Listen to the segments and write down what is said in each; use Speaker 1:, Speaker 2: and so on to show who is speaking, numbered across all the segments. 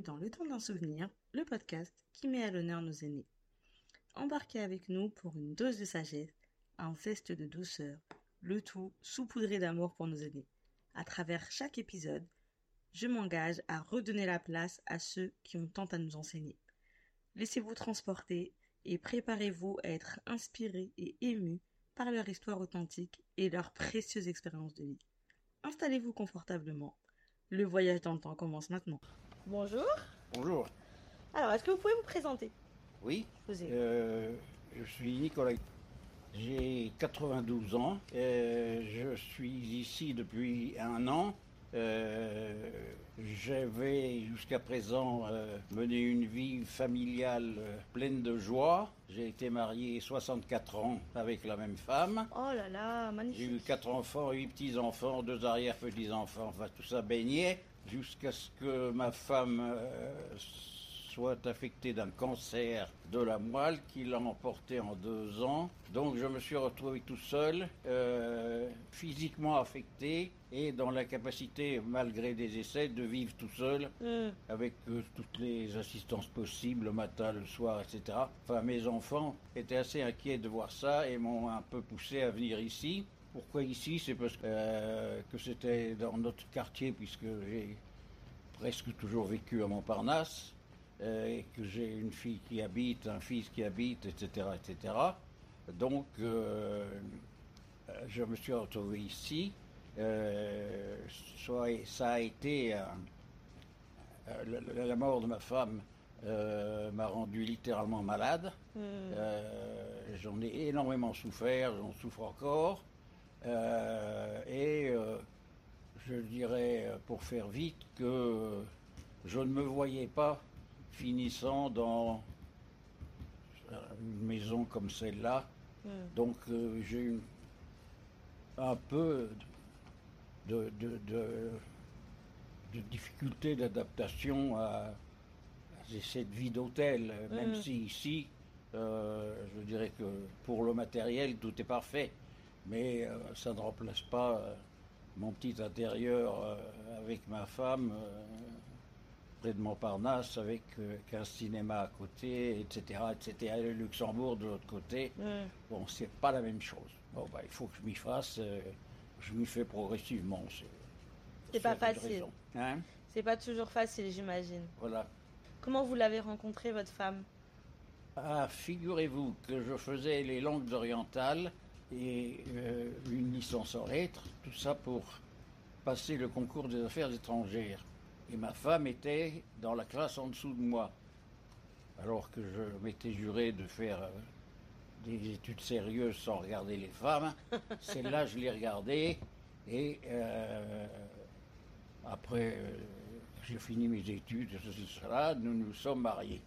Speaker 1: dans Le temps d'un souvenir, le podcast qui met à l'honneur nos aînés. Embarquez avec nous pour une dose de sagesse, un zeste de douceur, le tout saupoudré d'amour pour nos aînés. À travers chaque épisode, je m'engage à redonner la place à ceux qui ont tant à nous enseigner. Laissez-vous transporter et préparez-vous à être inspirés et émus par leur histoire authentique et leur précieuse expérience de vie. Installez-vous confortablement. Le voyage dans le temps commence maintenant. Bonjour.
Speaker 2: Bonjour.
Speaker 1: Alors, est-ce que vous pouvez vous présenter?
Speaker 2: Oui.
Speaker 1: Vous êtes-
Speaker 2: euh, je suis Nicolas. J'ai 92 ans. euh, je suis ici depuis un an. Euh, J'avais jusqu'à présent euh, mené une vie familiale euh, pleine de joie. J'ai été marié 64 ans avec la même femme.
Speaker 1: Oh là là,
Speaker 2: J'ai
Speaker 1: magnifique.
Speaker 2: eu quatre enfants, huit petits-enfants, deux arrière-petits-enfants, enfin tout ça baignait, jusqu'à ce que ma femme euh, soit affectée d'un cancer de la moelle qui l'a emporté en deux ans. Donc je me suis retrouvé tout seul, euh, physiquement affecté et dans l'incapacité, malgré des essais, de vivre tout seul
Speaker 1: Hum,
Speaker 2: avec euh, toutes les assistances possibles le matin, le soir, etc. Enfin, mes enfants étaient assez inquiets de voir ça et m'ont un peu poussé à venir ici. Pourquoi ici? C'est parce que, euh, que c'était dans notre quartier, puisque j'ai presque toujours vécu à Montparnasse, euh, et que j'ai une fille qui habite, un fils qui habite, etc., etc. Donc, euh, je me suis retrouvé ici. Soit- ça a été la, la mort de ma femme euh, m'a rendu littéralement malade. Euh, j'en ai énormément souffert, j'en souffre encore. Euh, et euh, je dirais, euh, pour faire vite, que je ne me voyais pas finissant dans une maison comme celle-là.
Speaker 1: Hum.
Speaker 2: Donc euh, j'ai eu un peu de, de, de, de difficulté d'adaptation à, à cette vie d'hôtel, même
Speaker 1: Mhm.
Speaker 2: si ici, euh, je dirais que pour le matériel, tout est parfait. Mais euh, ça ne remplace pas euh, mon petit intérieur euh, avec ma femme près de Montparnasse, avec qu'un cinéma à côté, etc., etc., et le Luxembourg de l'autre côté. Bon, c'est pas la même chose. Bon, bah, il faut que je m'y fasse. je m'y fais progressivement. C'est
Speaker 1: pas facile.
Speaker 2: Hein?
Speaker 1: C'est pas toujours facile, j'imagine.
Speaker 2: voilà.
Speaker 1: Comment vous l'avez rencontrée, votre femme?
Speaker 2: Ah, figurez-vous que je faisais les langues orientales et euh, une licence en lettres, tout ça pour passer le concours des affaires étrangères. Et ma femme était dans la classe en dessous de moi. Alors que je m'étais juré de faire euh, des études sérieuses sans regarder les femmes. Celle-là, je l'ai regardée et euh, après, j'ai fini mes études, ceci, cela, nous nous sommes mariés.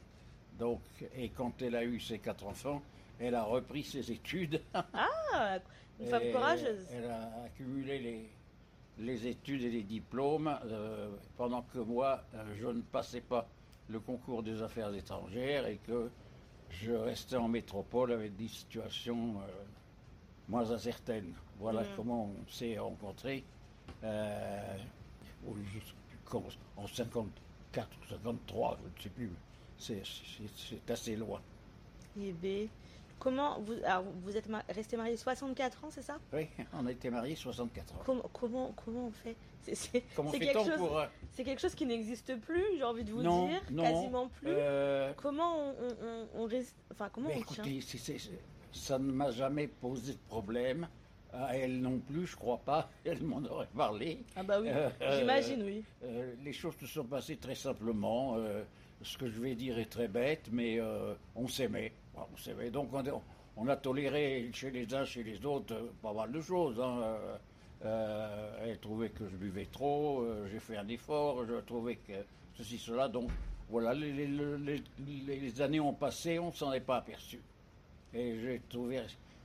Speaker 2: Donc, et quand elle a eu ses quatre enfants, elle a repris ses études.
Speaker 1: Ah, une femme courageuse.
Speaker 2: Elle a accumulé les, les études et les diplômes, euh, pendant que moi, euh, je ne passais pas le concours des affaires étrangères et que je restais en métropole avec des situations euh, moins incertaines. Voilà
Speaker 1: Mhm.
Speaker 2: comment on s'est rencontrés. Euh, en 54 ou 53, je ne sais plus. C'est- assez loin.
Speaker 1: Eh ben, comment vous, alors, vous êtes resté marié 64 ans, c'est ça?
Speaker 2: Oui, on a été mariés 64 ans.
Speaker 1: comment, comment, comment on fait? C'est quelque, chose-
Speaker 2: pour... euh,
Speaker 1: c'est quelque chose qui n'existe plus, j'ai envie de vous
Speaker 2: non,
Speaker 1: dire,
Speaker 2: non,
Speaker 1: quasiment plus.
Speaker 2: euh,
Speaker 1: Comment on, on, on- on reste, enfin comment
Speaker 2: mais
Speaker 1: on tient?
Speaker 2: écoutez, c'est- ça ne m'a jamais posé de problème. À elle non plus, je crois pas. Elle m'en aurait parlé.
Speaker 1: Ah bah oui,
Speaker 2: Euh,
Speaker 1: j'imagine oui.
Speaker 2: Euh, les choses se sont passées très simplement. euh, ce que je vais dire est très bête, mais euh, on s'aimait. S'aimait. Donc on, on a toléré chez les uns, chez les autres, euh, pas mal de choses. hein. Euh, euh, elle trouvait que je buvais trop, euh, j'ai fait un effort, je trouvais que ceci, cela. Donc voilà, les, les- les- les- les années ont passé, on s'en est pas aperçu. Et j'ai trouvé,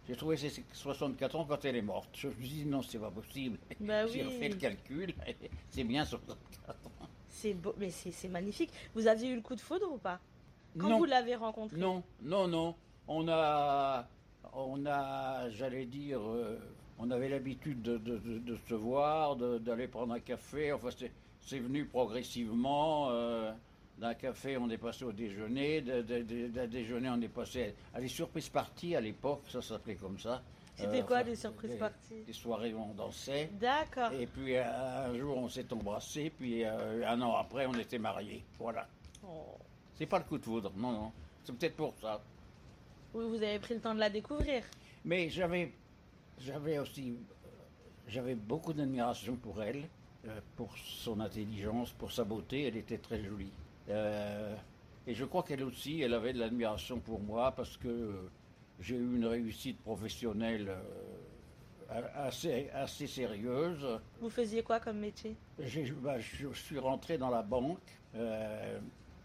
Speaker 2: j'ai trouvé ces 64 ans quand elle est morte. Je me suis dit non, c'est pas possible.
Speaker 1: Bah
Speaker 2: J'ai
Speaker 1: oui.
Speaker 2: refait le calcul, c'est bien 64 ans.
Speaker 1: C'est beau, mais c'est magnifique. Vous aviez eu le coup de foudre ou pas? Quand
Speaker 2: non,
Speaker 1: vous l'avez rencontré?
Speaker 2: Non, non, non. On a, on a, j'allais dire, euh, on avait l'habitude de, de- de- de se voir, d'aller prendre un café. Enfin, c'est- venu progressivement. euh, D'un café, on est passé au déjeuner. D'un déjeuner, on est passé à des surprises parties à l'époque, ça s'appelait comme ça.
Speaker 1: C'était
Speaker 2: Euh,
Speaker 1: quoi
Speaker 2: enfin,
Speaker 1: des surprises
Speaker 2: des-
Speaker 1: parties?
Speaker 2: Des soirées où on dansait.
Speaker 1: D'accord.
Speaker 2: Et puis un jour, on s'est embrassés, puis euh, un an après, on était mariés. Voilà.
Speaker 1: Oh.
Speaker 2: C'est pas le coup de foudre, non, non. C'est peut-être pour ça.
Speaker 1: Oui, vous avez pris le temps de la découvrir.
Speaker 2: Mais j'avais, j'avais aussi, j'avais beaucoup d'admiration pour elle, euh, pour son intelligence, pour sa beauté. Elle était très jolie. Euh, et je crois qu'elle aussi, elle avait de l'admiration pour moi parce que j'ai eu une réussite professionnelle euh, a- assez, assez sérieuse.
Speaker 1: Vous faisiez quoi comme métier?
Speaker 2: Bah, je suis rentré dans la banque euh,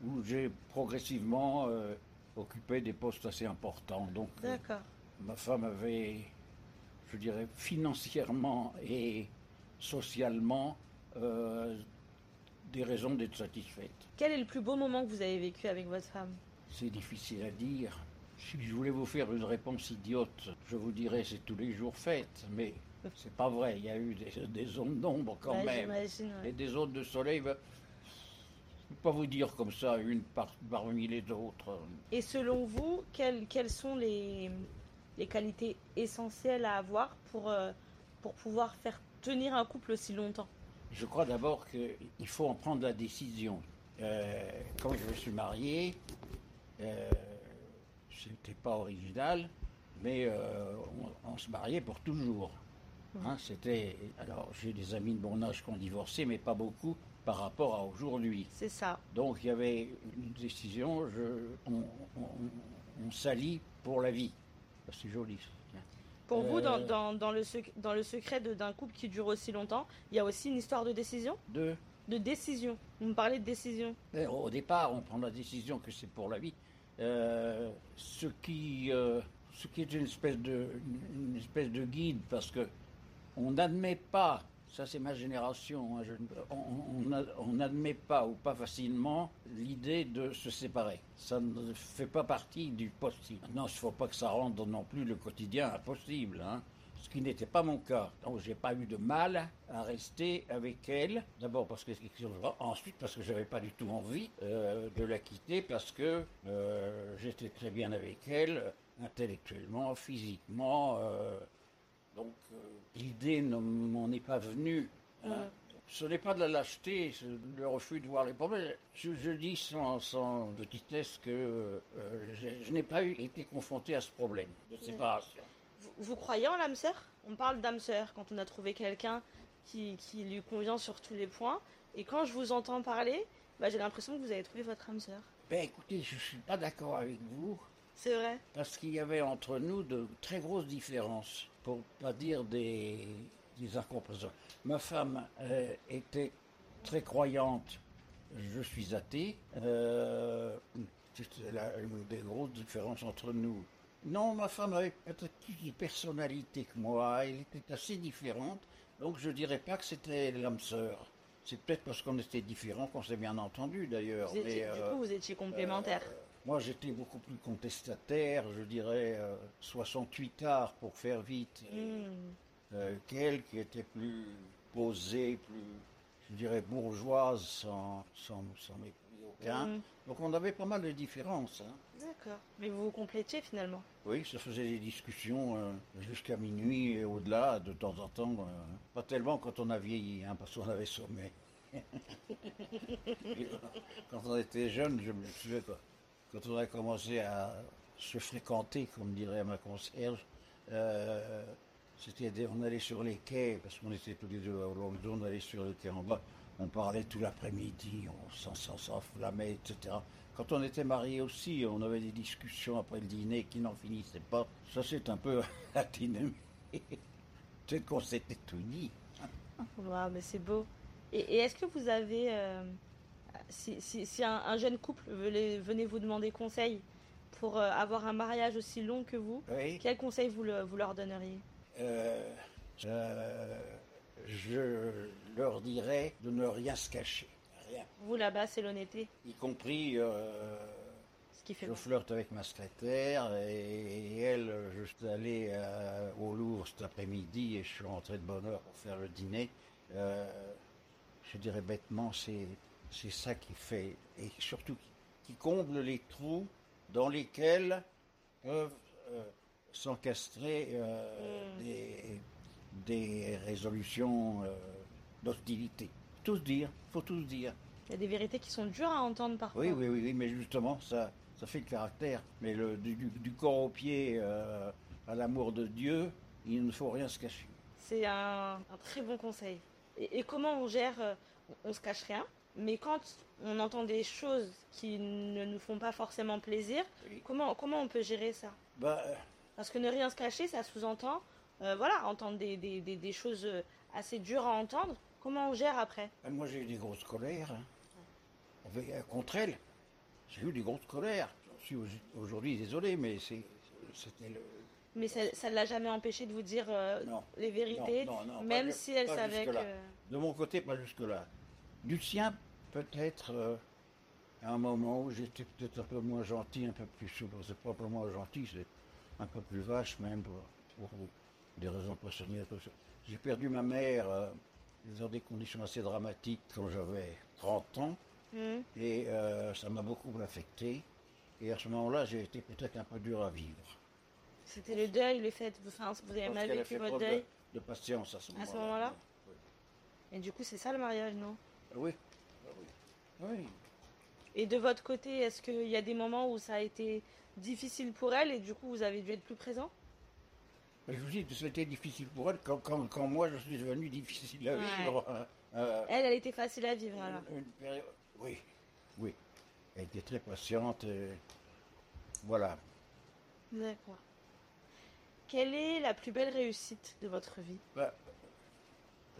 Speaker 2: où j'ai progressivement euh, occupé des postes assez importants. Donc, euh,
Speaker 1: D'accord.
Speaker 2: ma femme avait, je dirais, financièrement et socialement euh, des raisons d'être satisfaite.
Speaker 1: Quel est le plus beau moment que vous avez vécu avec votre femme?
Speaker 2: C'est difficile à dire. Si je voulais vous faire une réponse idiote, je vous dirais c'est tous les jours fête, mais c'est pas vrai. Il y a eu des, des zones d'ombre quand
Speaker 1: Ouais,
Speaker 2: même.
Speaker 1: ouais.
Speaker 2: Et des zones de soleil, ben, je ne peux pas vous dire comme ça, une par- parmi les autres.
Speaker 1: Et selon vous, quelles, quelles sont les, les qualités essentielles à avoir pour, euh, pour pouvoir faire tenir un couple aussi longtemps?
Speaker 2: Je crois d'abord qu'il faut en prendre la décision. Euh, quand je me suis marié, euh, c'était pas original, mais euh, on, on se mariait pour toujours. Hein, c'était alors j'ai des amis de mon âge qui ont divorcé, mais pas beaucoup par rapport à aujourd'hui.
Speaker 1: C'est ça.
Speaker 2: Donc il y avait une décision, je, on, on- on s'allie pour la vie. Ah, C'est joli.
Speaker 1: Pour vous,
Speaker 2: Euh,
Speaker 1: dans, dans, dans le, sec- dans le secret de- d'un couple qui dure aussi longtemps, il y a aussi une histoire de décision?
Speaker 2: Deux.
Speaker 1: De décision. Vous me parlez de décision.
Speaker 2: Au départ, on prend la décision que c'est pour la vie. Euh, ce, qui, euh, ce qui est une espèce, de, une espèce de guide, parce que on n'admet pas, ça c'est ma génération, hein, on- n'admet pas ou pas facilement l'idée de se séparer. Ça ne fait pas partie du possible. Maintenant, il ne faut pas que ça rende non plus le quotidien impossible. hein. Ce qui n'était pas mon cas. Donc, j'ai pas eu de mal à rester avec elle. D'abord parce que. Ensuite parce que j'avais pas du tout envie euh, de la quitter parce que euh, j'étais très bien avec elle, intellectuellement, physiquement. euh, donc euh, l'idée ne m'en est pas venue. hein. Ce n'est pas de la lâcheté, c'est le refus de voir les problèmes. Je, je dis sans, sans petitesse que euh, je, je n'ai pas eu, été confronté à ce problème de séparation.
Speaker 1: Vous, vous croyez en l'âme sœur? On parle d'âme sœur quand on a trouvé quelqu'un qui, qui lui convient sur tous les points. Et quand je vous entends parler, bah, j'ai l'impression que vous avez trouvé votre âme sœur.
Speaker 2: Ben écoutez, je ne suis pas d'accord avec vous,
Speaker 1: C'est vrai?
Speaker 2: Parce qu'il y avait entre nous de très grosses différences, pour pas dire des, des incompréhensions. Ma femme euh, était très croyante, je suis athée. Euh, C'était la- une des grosses différences entre nous. Non, ma femme avait peut-être plus de personnalité que moi, elle était assez différente, donc je dirais pas que c'était l'âme sœur. C'est peut-être parce qu'on était différents qu'on s'est bien entendu d'ailleurs.
Speaker 1: Du
Speaker 2: euh,
Speaker 1: coup, vous étiez complémentaires.
Speaker 2: Moi, j'étais beaucoup plus contestataire, je dirais euh, 68 quarts pour faire vite, et,
Speaker 1: Hmm.
Speaker 2: euh, qu'elle qui était plus posée, plus, je dirais, bourgeoise, sans, sans, sans mépris aucun.
Speaker 1: Mhm.
Speaker 2: Donc on avait pas mal de différences. hein.
Speaker 1: D'accord. Mais vous vous complétiez finalement?
Speaker 2: Oui, ça faisait des discussions euh, jusqu'à minuit et au-delà, de temps en temps. euh, pas tellement quand on a vieilli, hein, parce qu'on avait euh, quand on était jeune, je me souviens quand on a commencé à se fréquenter, comme dirait ma concierge, euh, c'était on allait sur les quais, parce qu'on était tous les deux à Londres, on allait sur le quai en bas, on parlait tout l'après-midi, on s'en- s'en- s'enflammait, etc. Quand on était mariés aussi, on avait des discussions après le dîner qui n'en finissaient pas. Ça, c'est un peu la dynamique. Peut-être qu'on s'était tout dit.
Speaker 1: Waouh, mais c'est beau. Et, et est-ce que vous avez, euh, si, si- si un, un jeune couple venait, venait vous demander conseil pour euh, avoir un mariage aussi long que vous,
Speaker 2: Oui.
Speaker 1: quel conseil vous, le- vous leur donneriez?
Speaker 2: Euh, euh, je leur dirais de ne rien se cacher. Rien.
Speaker 1: Vous là-bas, c'est l'honnêteté,
Speaker 2: Y compris,
Speaker 1: ce qui fait.
Speaker 2: je flirte avec ma secrétaire et, et elle, je suis allé au Louvre cet après-midi et je suis rentré de bonne heure pour faire le dîner. Je dirais bêtement, c'est c'est ça qui fait, et surtout qui comble les trous dans lesquels peuvent euh, s'encastrer euh,
Speaker 1: Mm.
Speaker 2: des, des résolutions euh, d'hostilité. Tous dire, faut tous dire.
Speaker 1: Il y a des vérités qui sont dures à entendre parfois.
Speaker 2: Oui, oui, oui, oui, mais justement, ça, ça fait le caractère. Mais le, du, corps aux pieds euh, à l'amour de Dieu, il ne faut rien se cacher.
Speaker 1: C'est un, un très bon conseil. Et, et comment on gère On on se cache rien, mais quand on entend des choses qui ne nous font pas forcément plaisir,
Speaker 2: Oui.
Speaker 1: comment, comment on peut gérer ça?
Speaker 2: Bah, euh,
Speaker 1: Parce que ne rien se cacher, ça sous-entend, euh, voilà, entendre des, des- des- des choses euh, assez dures à entendre. Comment on gère après?
Speaker 2: Moi j'ai eu des grosses colères. hein. Contre elle. J'ai eu des grosses colères. Je suis au- aujourd'hui désolé, mais c'est- c'était le.
Speaker 1: Mais ça ne l'a jamais empêché de vous dire euh,
Speaker 2: Non.
Speaker 1: les vérités,
Speaker 2: Non, non, non,
Speaker 1: même
Speaker 2: pas-
Speaker 1: si elle savait que...
Speaker 2: De mon côté, pas jusque-là. Du sien, peut-être euh, à un moment où j'étais peut-être un peu moins gentil, un peu plus souple. C'est pas pour moi gentil, c'est un peu plus vache même pour, pour des raisons personnelles. J'ai perdu ma mère euh, dans des conditions assez dramatiques quand j'avais 30 ans
Speaker 1: Hmm.
Speaker 2: et euh, ça m'a beaucoup affecté. Et à ce moment-là, j'ai été peut-être un peu dur à vivre.
Speaker 1: C'était le deuil, le fait, enfin, vous avez mal vécu votre deuil.
Speaker 2: de, de patience à ce moment-là.
Speaker 1: moment-là? Et du coup, c'est ça le mariage, non?
Speaker 2: Oui. Oui. oui.
Speaker 1: Et de votre côté, est-ce qu'il y a des moments où ça a été difficile pour elle et du coup vous avez dû être plus présent?
Speaker 2: Je vous dis que c'était difficile pour elle quand, quand- quand moi je suis devenu difficile à vivre. Euh, euh,
Speaker 1: Elle, elle était facile à vivre alors.
Speaker 2: une, une période- Oui, oui. Elle était très patiente. Voilà.
Speaker 1: D'accord. Quelle est la plus belle réussite de votre vie?
Speaker 2: Bah,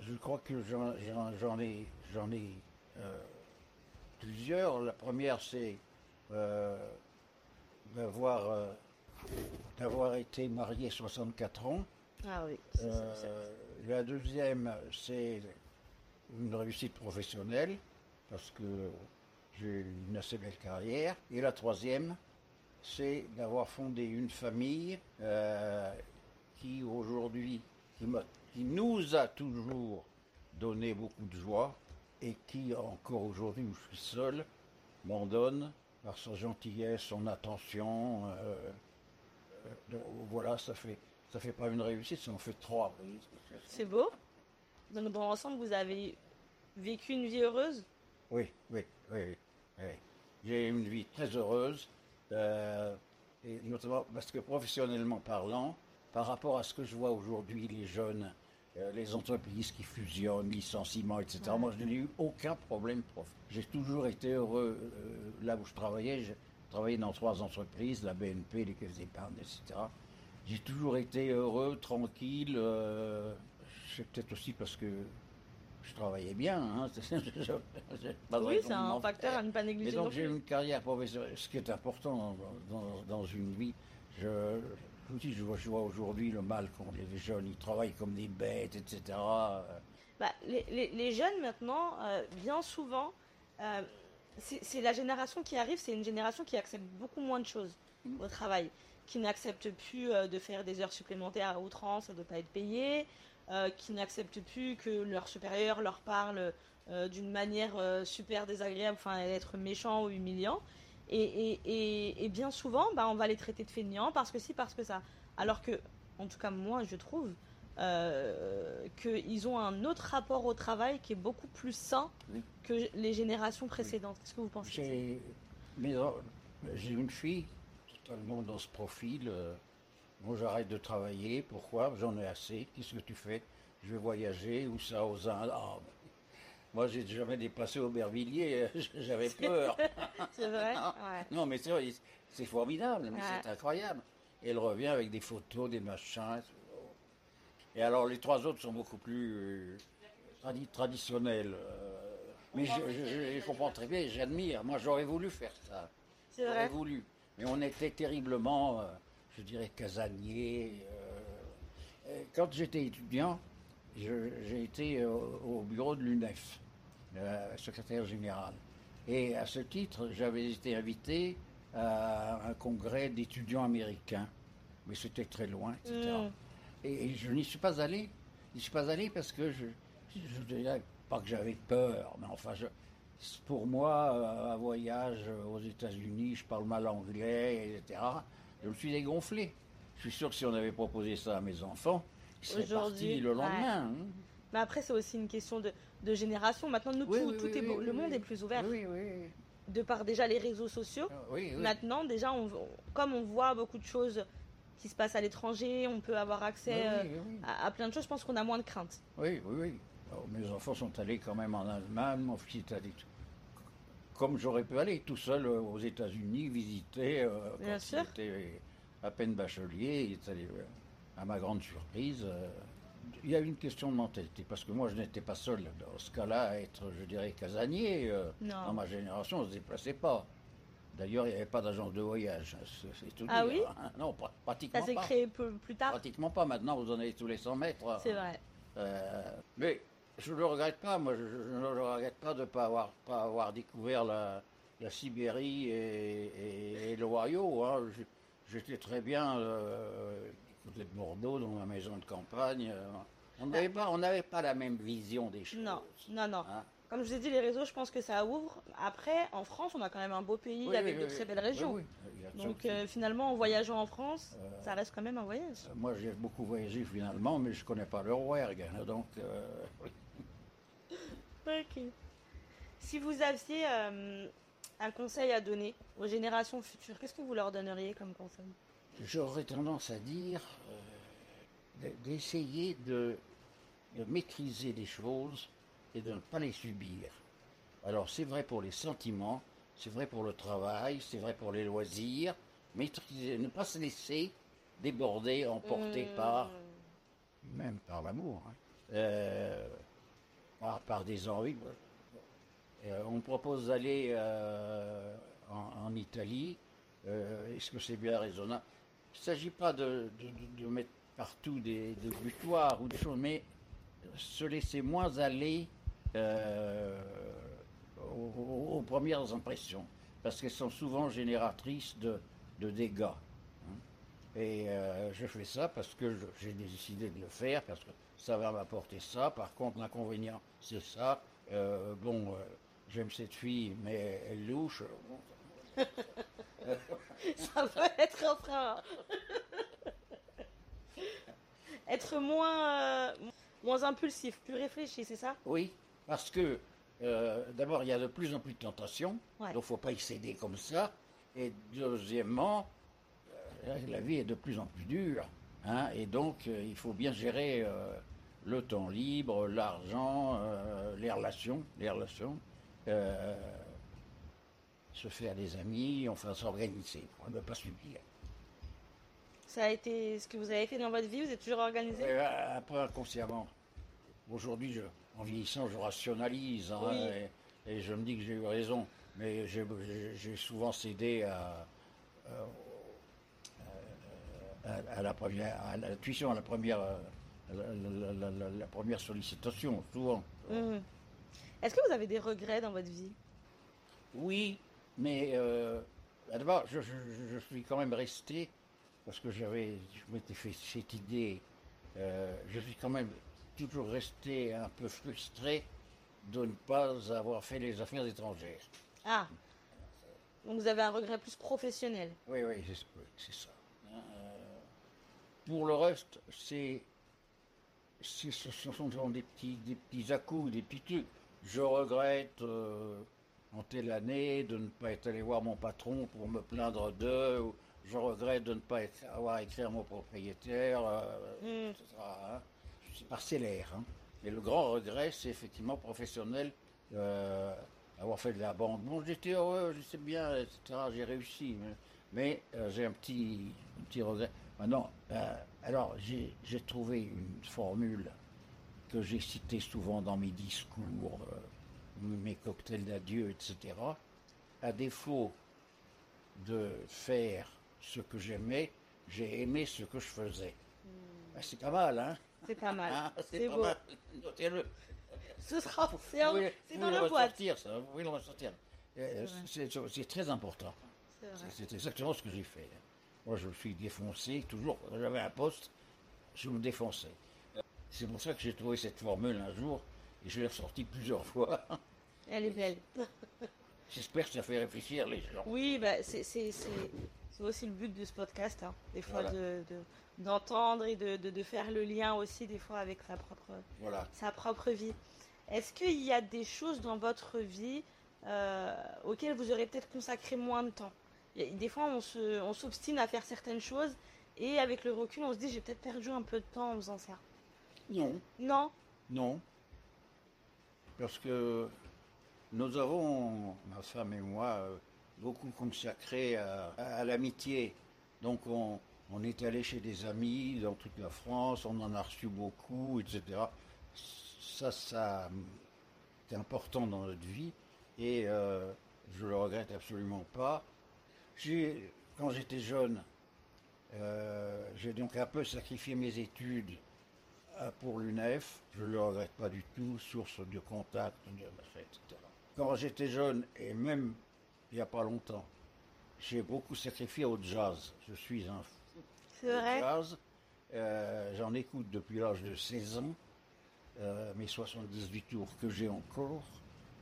Speaker 2: je crois que j'en ai, j'en ai euh, plusieurs. La première, c'est euh, d'avoir euh, d'avoir été marié 64 ans.
Speaker 1: Ah oui. c'est- c'est-
Speaker 2: Euh, la deuxième, c'est une réussite professionnelle, parce que j'ai une assez belle carrière. Et la troisième, c'est d'avoir fondé une famille qui aujourd'hui, qui, qui nous a toujours donné beaucoup de joie et qui encore aujourd'hui où je suis seul, m'en donne par sa gentillesse, son attention. euh, euh, donc, voilà, ça fait, ça fait pas une réussite, ça en fait trois.
Speaker 1: C'est beau. Donc dans l'ensemble, vous avez vécu une vie heureuse?
Speaker 2: Oui, oui, oui. oui, oui. J'ai une vie très heureuse, euh, et notamment parce que professionnellement parlant, par rapport à ce que je vois aujourd'hui, les jeunes, euh, les entreprises qui fusionnent, licenciements, etc.,
Speaker 1: Ouais.
Speaker 2: moi je n'ai eu aucun problème. prof. J'ai toujours été heureux euh, là où je travaillais. J'ai travaillé dans trois entreprises, la BNP, les caisses d'épargne, etc. J'ai toujours été heureux, tranquille. euh, c'est peut-être aussi parce que je travaillais bien. Hein,
Speaker 1: Oui, c'est un facteur à ne pas négliger. Non
Speaker 2: donc j'ai une carrière professionnelle, ce qui est important dans, dans- dans une vie. Je, dis, je vois, je vois aujourd'hui le mal qu'ont les jeunes, ils travaillent comme des bêtes, etc.
Speaker 1: Bah, les, les- les jeunes maintenant, euh, bien souvent, euh, c'est la génération qui arrive, c'est une génération qui accepte beaucoup moins de choses au travail, qui n'accepte plus euh, de faire des heures supplémentaires à outrance, de ne pas être payé, qui n'accepte plus que leur supérieur leur parle d'une manière super désagréable, enfin être méchant ou humiliant. Et, et- et- et bien souvent, bah, on va les traiter de feignants parce que si, parce que ça. Alors que, en tout cas moi, je trouve euh, qu'ils ont un autre rapport au travail qui est beaucoup plus sain
Speaker 2: Oui.
Speaker 1: que les générations précédentes. Qu'est-ce que vous pensez
Speaker 2: J'ai euh, j'ai une fille totalement dans ce profil. euh, Moi, j'arrête de travailler. Pourquoi? J'en ai assez. Qu'est-ce que tu fais? Je vais voyager. Où ça Aux Indes? Ah, Moi, j'ai jamais dépassé Aubervilliers. J'avais peur.
Speaker 1: C'est vrai Ouais.
Speaker 2: Non, mais c'est vrai, c'est formidable, mais
Speaker 1: Ouais.
Speaker 2: c'est incroyable. Et elle revient avec des photos, des machins. Et alors, les trois autres sont beaucoup plus euh, tradi- traditionnels. euh, mais je, je- je comprends très bien, j'admire. Moi, j'aurais voulu faire ça.
Speaker 1: C'est
Speaker 2: J'aurais
Speaker 1: vrai.
Speaker 2: voulu. Mais on était terriblement, euh, je dirais, casaniers. euh. Quand j'étais étudiant, j'ai été euh, au bureau de l'UNEF, le secrétaire général. Et à ce titre, j'avais été invité à un congrès d'étudiants américains. Mais c'était très loin, etc.
Speaker 1: Mm.
Speaker 2: Et, et je n'y suis pas allé. Je n'y suis pas allé parce que je, je dirais pas que j'avais peur, mais enfin, je, pour moi, euh, un voyage aux États-Unis, je parle mal anglais, etc. Je me suis dégonflé. Je suis sûr que si on avait proposé ça à mes enfants, ils seraient partis le
Speaker 1: ouais.
Speaker 2: lendemain. hein.
Speaker 1: Mais après, c'est aussi une question de, de génération. Maintenant, nous,
Speaker 2: Oui,
Speaker 1: tout,
Speaker 2: oui,
Speaker 1: tout
Speaker 2: oui,
Speaker 1: est beau.
Speaker 2: oui,
Speaker 1: le monde est plus ouvert.
Speaker 2: Oui, oui.
Speaker 1: De par déjà les réseaux sociaux.
Speaker 2: Oui, oui.
Speaker 1: Maintenant, déjà, on, comme on voit beaucoup de choses qui se passent à l'étranger, on peut avoir accès euh, à, à plein de choses. Je pense qu'on a moins de crainte.
Speaker 2: Oui, oui, oui. Alors, mes enfants sont allés quand même en Allemagne, mon fils est allé comme j'aurais pu aller tout seul euh, aux États-Unis visiter. euh, quand
Speaker 1: Bien
Speaker 2: il
Speaker 1: sûr.
Speaker 2: était à peine bachelier, il est allé, euh, à ma grande surprise. euh, il y a une question de mentalité, parce que moi je n'étais pas seul dans ce cas-là à être, je dirais, casanier. euh. Dans ma génération, on ne se déplaçait pas. D'ailleurs, il n'y avait pas d'agence de voyage, hein, c'est c'est tout
Speaker 1: Ah
Speaker 2: dire,
Speaker 1: oui
Speaker 2: hein. Non, pra- pratiquement
Speaker 1: Ça s'est
Speaker 2: pas.
Speaker 1: créé plus tard.
Speaker 2: Pratiquement pas. Maintenant, vous en avez tous les 100 mètres.
Speaker 1: C'est vrai.
Speaker 2: Euh, mais je ne le regrette pas, moi, je, je ne le regrette pas de ne pas avoir, pas avoir découvert la, la Sibérie et, et- et l'Ohio. Hein. J'étais très bien euh, de Bordeaux, dans ma maison de campagne. euh, On n'avait pas, on n'avait pas la même vision des choses.
Speaker 1: Non, non, non.
Speaker 2: Hein?
Speaker 1: Comme je vous ai dit, les réseaux, je pense que ça ouvre. Après, en France, on a quand même un beau pays
Speaker 2: Oui,
Speaker 1: avec
Speaker 2: oui,
Speaker 1: de
Speaker 2: oui,
Speaker 1: très belles régions. Donc euh, finalement, en voyageant en France,
Speaker 2: Euh,
Speaker 1: ça reste quand même un voyage.
Speaker 2: Moi, j'ai beaucoup voyagé finalement, mais je ne connais pas le Rouergue. hein, Donc.
Speaker 1: Ok. Si vous aviez un conseil à donner aux générations futures, qu'est-ce que vous leur donneriez comme conseil?
Speaker 2: J'aurais tendance à dire euh, de- d'essayer de, de maîtriser les choses et de ne pas les subir. Alors c'est vrai pour les sentiments, c'est vrai pour le travail, c'est vrai pour les loisirs. Maîtriser, ne pas se laisser déborder, emporter
Speaker 1: Mmh.
Speaker 2: par, même par l'amour, hein, euh, par, par des envies. Euh, on me propose d'aller euh, en, en Italie. Euh, Est-ce que c'est bien raisonnable? Il ne s'agit pas de, mettre partout des, butoirs ou des choses, mais se laisser moins aller euh, aux, premières impressions, parce qu'elles sont souvent génératrices de, dégâts. hein. Et euh, je fais ça parce que j'ai décidé de le faire, parce que ça va m'apporter ça. Par contre, l'inconvénient, c'est ça. Euh, bon, j'aime cette fille, mais elle louche.
Speaker 1: Ça peut être un frein. être moins, euh, moins impulsif, plus réfléchi, c'est ça?
Speaker 2: Oui, parce que euh, d'abord, il y a de plus en plus de tentations,
Speaker 1: Ouais.
Speaker 2: donc il ne faut pas y céder comme ça. Et deuxièmement, euh, la vie est de plus en plus dure, hein, et donc il faut bien gérer le temps libre, l'argent, les relations, les relations, euh, se faire des amis, enfin s'organiser, pour ne pas subir.
Speaker 1: Ça a été ce que vous avez fait dans votre vie Vous êtes toujours organisé?
Speaker 2: Euh, Après, inconsciemment. Aujourd'hui, en vieillissant, je rationalise hein,
Speaker 1: Oui.
Speaker 2: et, et je me dis que j'ai eu raison. Mais j'ai- souvent cédé à, euh, à, à la première, à la tuition, à la première, euh, la, la- la- la- la première sollicitation, souvent.
Speaker 1: Mhm. Est-ce que vous avez des regrets dans votre vie?
Speaker 2: Oui, mais euh, d'abord, je, je- je suis quand même resté, parce que j'avais, je m'étais fait cette idée, euh, je suis quand même toujours resté un peu frustré de ne pas avoir fait les affaires étrangères.
Speaker 1: Ah Donc vous avez un regret plus professionnel.
Speaker 2: Oui, oui, c'est ça. Euh, pour le reste, c'est, c'est- ce sont des petits, des petits à-coups, des petits trucs. Je regrette, euh, en telle année, de ne pas être allé voir mon patron pour me plaindre d'eux. ou Je regrette de ne pas être- avoir écrit à mon propriétaire, euh,
Speaker 1: Mm.
Speaker 2: etc., hein. C'est parcellaire. hein. Et le grand regret, c'est effectivement professionnel. euh, avoir fait de la bande. Bon, j'étais heureux, je sais bien, etc. J'ai réussi. Mais, mais, euh, j'ai un petit, un petit regret. Maintenant, euh, alors, j'ai j'ai trouvé une formule que j'ai citée souvent dans mes discours, euh, mes cocktails d'adieu, etc. À défaut de faire ce que j'aimais, j'ai aimé ce que je faisais. Ben, c'est pas mal, hein?
Speaker 1: C'est pas mal.
Speaker 2: Ah,
Speaker 1: c'est beau.
Speaker 2: Notez-le.
Speaker 1: Ce sera. C'est
Speaker 2: oui,
Speaker 1: dans la boîte.
Speaker 2: ça. Oui, on va sortir. Euh,
Speaker 1: C'est
Speaker 2: très important.
Speaker 1: C'est
Speaker 2: exactement ce que j'ai fait. Moi, je me suis défoncé, toujours. Quand j'avais un poste, je me défonçais. C'est pour ça que j'ai trouvé cette formule un jour, et je l'ai ressortie plusieurs fois.
Speaker 1: Elle est belle.
Speaker 2: J'espère que ça fait réfléchir les gens.
Speaker 1: Oui, bah, c'est c'est- c'est- c'est aussi le but de ce podcast, hein. des fois
Speaker 2: Voilà.
Speaker 1: de- de- d'entendre et de, de- de faire le lien aussi des fois avec sa propre,
Speaker 2: Voilà.
Speaker 1: sa propre vie. Est-ce qu'il y a des choses dans votre vie euh, auxquelles vous aurez peut-être consacré moins de temps? Des fois, on se- on s'obstine à faire certaines choses et avec le recul, on se dit j'ai peut-être perdu un peu de temps en faisant ça.
Speaker 2: Non,
Speaker 1: Non?
Speaker 2: Non. Parce que nous avons, ma femme et moi, euh, beaucoup consacré à, l'amitié. Donc on, est allé chez des amis dans toute la France, on en a reçu beaucoup, etc. Ça, ça, c'est important dans notre vie et euh, je le regrette absolument pas. Quand j'étais jeune, euh, j'ai donc un peu sacrifié mes études euh, pour l'UNEF. Je ne le regrette pas du tout, source de contact, etc. Quand j'étais jeune, et même il n'y a pas longtemps, j'ai beaucoup sacrifié au jazz. Je suis un fou
Speaker 1: C'est vrai?
Speaker 2: jazz. Euh, J'en écoute depuis l'âge de 16 ans, euh, mes 78 tours que j'ai encore.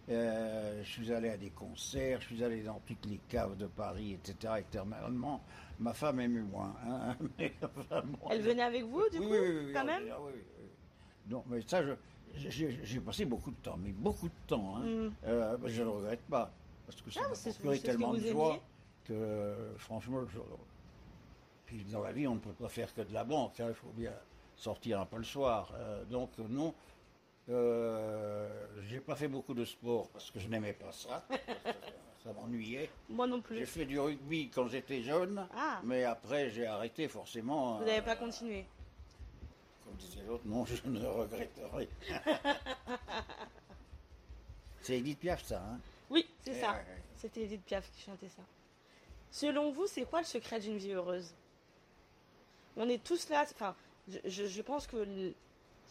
Speaker 2: Euh, je suis allé à des concerts, je suis allé dans toutes les caves de Paris, etc. éternellement. Ma femme aimait moins. hein, mais enfin, bon,
Speaker 1: Elle venait avec vous, du
Speaker 2: oui,
Speaker 1: coup,
Speaker 2: oui, oui,
Speaker 1: quand même?
Speaker 2: Non, mais ça, je- j'ai j'ai passé beaucoup de temps, mais beaucoup de temps. Hein.
Speaker 1: Mm.
Speaker 2: Euh, je ne le regrette pas, parce que ça
Speaker 1: Ah,
Speaker 2: m'a procuré tellement de joie que, franchement, je- puis dans la vie, on ne peut pas faire que de la banque. hein, Il faut bien sortir un peu le soir. Euh, donc, non, euh, j'ai pas fait beaucoup de sport parce que je n'aimais pas ça. ça m'ennuyait.
Speaker 1: Moi non
Speaker 2: J'ai
Speaker 1: plus.
Speaker 2: fait du rugby quand j'étais jeune,
Speaker 1: Ah,
Speaker 2: mais après, j'ai arrêté forcément.
Speaker 1: vous n'avez
Speaker 2: euh,
Speaker 1: pas continué.
Speaker 2: Disait l'autre, non, je ne regrette rien. C'est Edith Piaf, ça, hein?
Speaker 1: Oui, c'est
Speaker 2: Eh,
Speaker 1: ça.
Speaker 2: ouais, ouais.
Speaker 1: C'était Edith Piaf qui chantait ça. Selon vous, c'est quoi le secret d'une vie heureuse? On est tous là, enfin, je, je- je pense que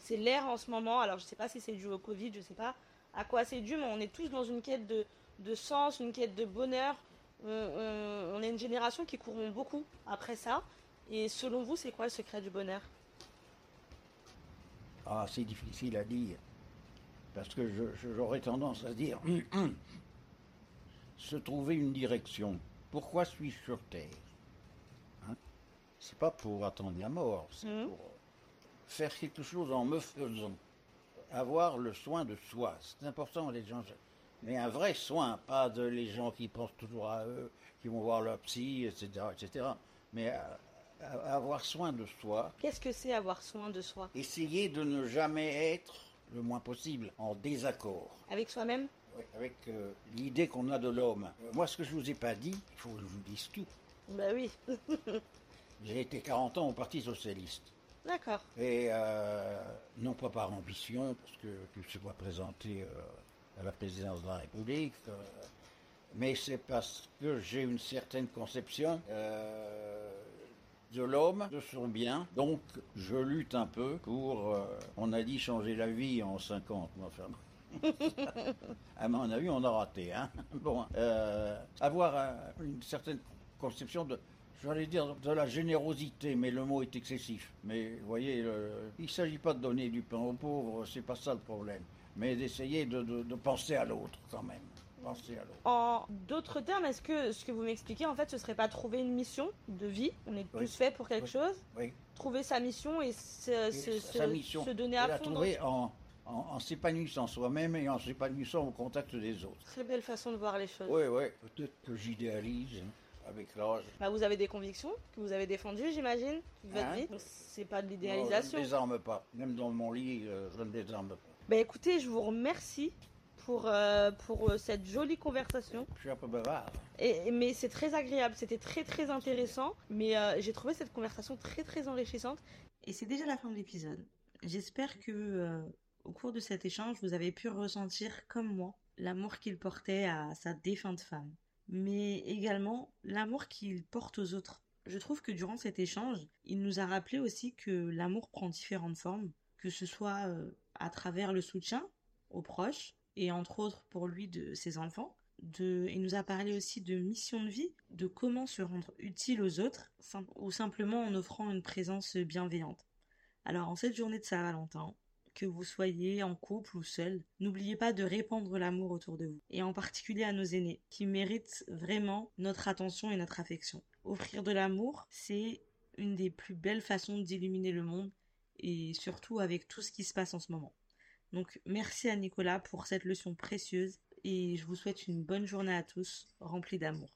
Speaker 1: c'est l'air en ce moment, alors je sais pas si c'est dû au Covid, je sais pas à quoi c'est dû, mais on est tous dans une quête de, de sens, une quête de bonheur. On, on- on est une génération qui courons beaucoup après ça. Et selon vous, c'est quoi le secret du bonheur?
Speaker 2: Ah, c'est difficile à dire. Parce que j'aurais tendance à dire se trouver une direction. Pourquoi suis-je sur Terre? Hein? C'est pas pour attendre la mort, c'est
Speaker 1: Mhm.
Speaker 2: pour faire quelque chose en me faisant. Avoir le soin de soi. C'est important, les gens. Mais un vrai soin, pas de les gens qui pensent toujours à eux, qui vont voir leur psy, etc. etc. Mais euh, avoir soin de soi,
Speaker 1: Qu'est-ce que c'est avoir soin de soi?
Speaker 2: Essayez de ne jamais être, le moins possible, en désaccord
Speaker 1: Avec soi-même?
Speaker 2: Avec euh, l'idée qu'on a de l'homme. Moi, ce que je vous ai pas dit, il faut que je vous dise tout.
Speaker 1: Bah oui,
Speaker 2: J'ai été 40 ans au Parti Socialiste.
Speaker 1: d'accord.
Speaker 2: Et euh, non pas par ambition, parce que je ne suis pas présenté euh, à la présidence de la République, euh, mais c'est parce que j'ai une certaine conception euh, de l'homme, de son bien. Donc je lutte un peu pour, euh, on a dit changer la vie en 50, moi, enfin. à mon avis, on a raté. Hein bon, euh, avoir euh, une certaine conception de, j'allais dire, de la générosité, mais le mot est excessif. Mais vous voyez, le- il ne s'agit pas de donner du pain aux pauvres, c'est pas ça le problème. Mais d'essayer de, de- de penser à l'autre quand même. Penser à l'autre.
Speaker 1: En d'autres termes, est-ce que ce que vous m'expliquez, en fait, ce serait pas trouver une mission de vie? On est
Speaker 2: Oui.
Speaker 1: tous faits pour quelque
Speaker 2: Oui.
Speaker 1: chose?
Speaker 2: Oui.
Speaker 1: Trouver sa mission et se,
Speaker 2: Et
Speaker 1: se-
Speaker 2: sa
Speaker 1: se-
Speaker 2: mission,
Speaker 1: se donner
Speaker 2: et
Speaker 1: à
Speaker 2: la
Speaker 1: fond.
Speaker 2: trouver en, en, en s'épanouissant soi-même et en s'épanouissant au contact des autres.
Speaker 1: Très belle façon de voir les choses.
Speaker 2: Oui, oui. Peut-être que j'idéalise hein, avec l'âge.
Speaker 1: Bah, vous avez des convictions que vous avez défendues, j'imagine, toute votre
Speaker 2: Hein?
Speaker 1: vie? C'est pas de l'idéalisation.
Speaker 2: Je ne désarme pas. Même dans mon lit, euh, je ne désarme pas.
Speaker 1: Bah écoutez, je vous remercie pour, euh, pour euh, cette jolie conversation.
Speaker 2: Je suis un peu bavard.
Speaker 1: Et, mais c'est très agréable, c'était très très intéressant. Mais euh, j'ai trouvé cette conversation très très enrichissante.
Speaker 3: Et c'est déjà la fin de l'épisode. J'espère que euh, au cours de cet échange, vous avez pu ressentir comme moi l'amour qu'il portait à sa défunte femme, mais également l'amour qu'il porte aux autres. Je trouve que durant cet échange, il nous a rappelé aussi que l'amour prend différentes formes, que ce soit euh, à travers le soutien aux proches et entre autres pour lui de ses enfants. De, il nous a parlé aussi de mission de vie, de comment se rendre utile aux autres, ou simplement en offrant une présence bienveillante. Alors en cette journée de Saint-Valentin,
Speaker 1: que vous soyez en couple ou seul, n'oubliez pas de répandre l'amour autour de vous, et en particulier à nos aînés, qui méritent vraiment notre attention et notre affection. Offrir de l'amour, c'est une des plus belles façons d'illuminer le monde, et surtout avec tout ce qui se passe en ce moment. Donc merci à Nicolas pour cette leçon précieuse, et je vous souhaite une bonne journée à tous, remplie d'amour.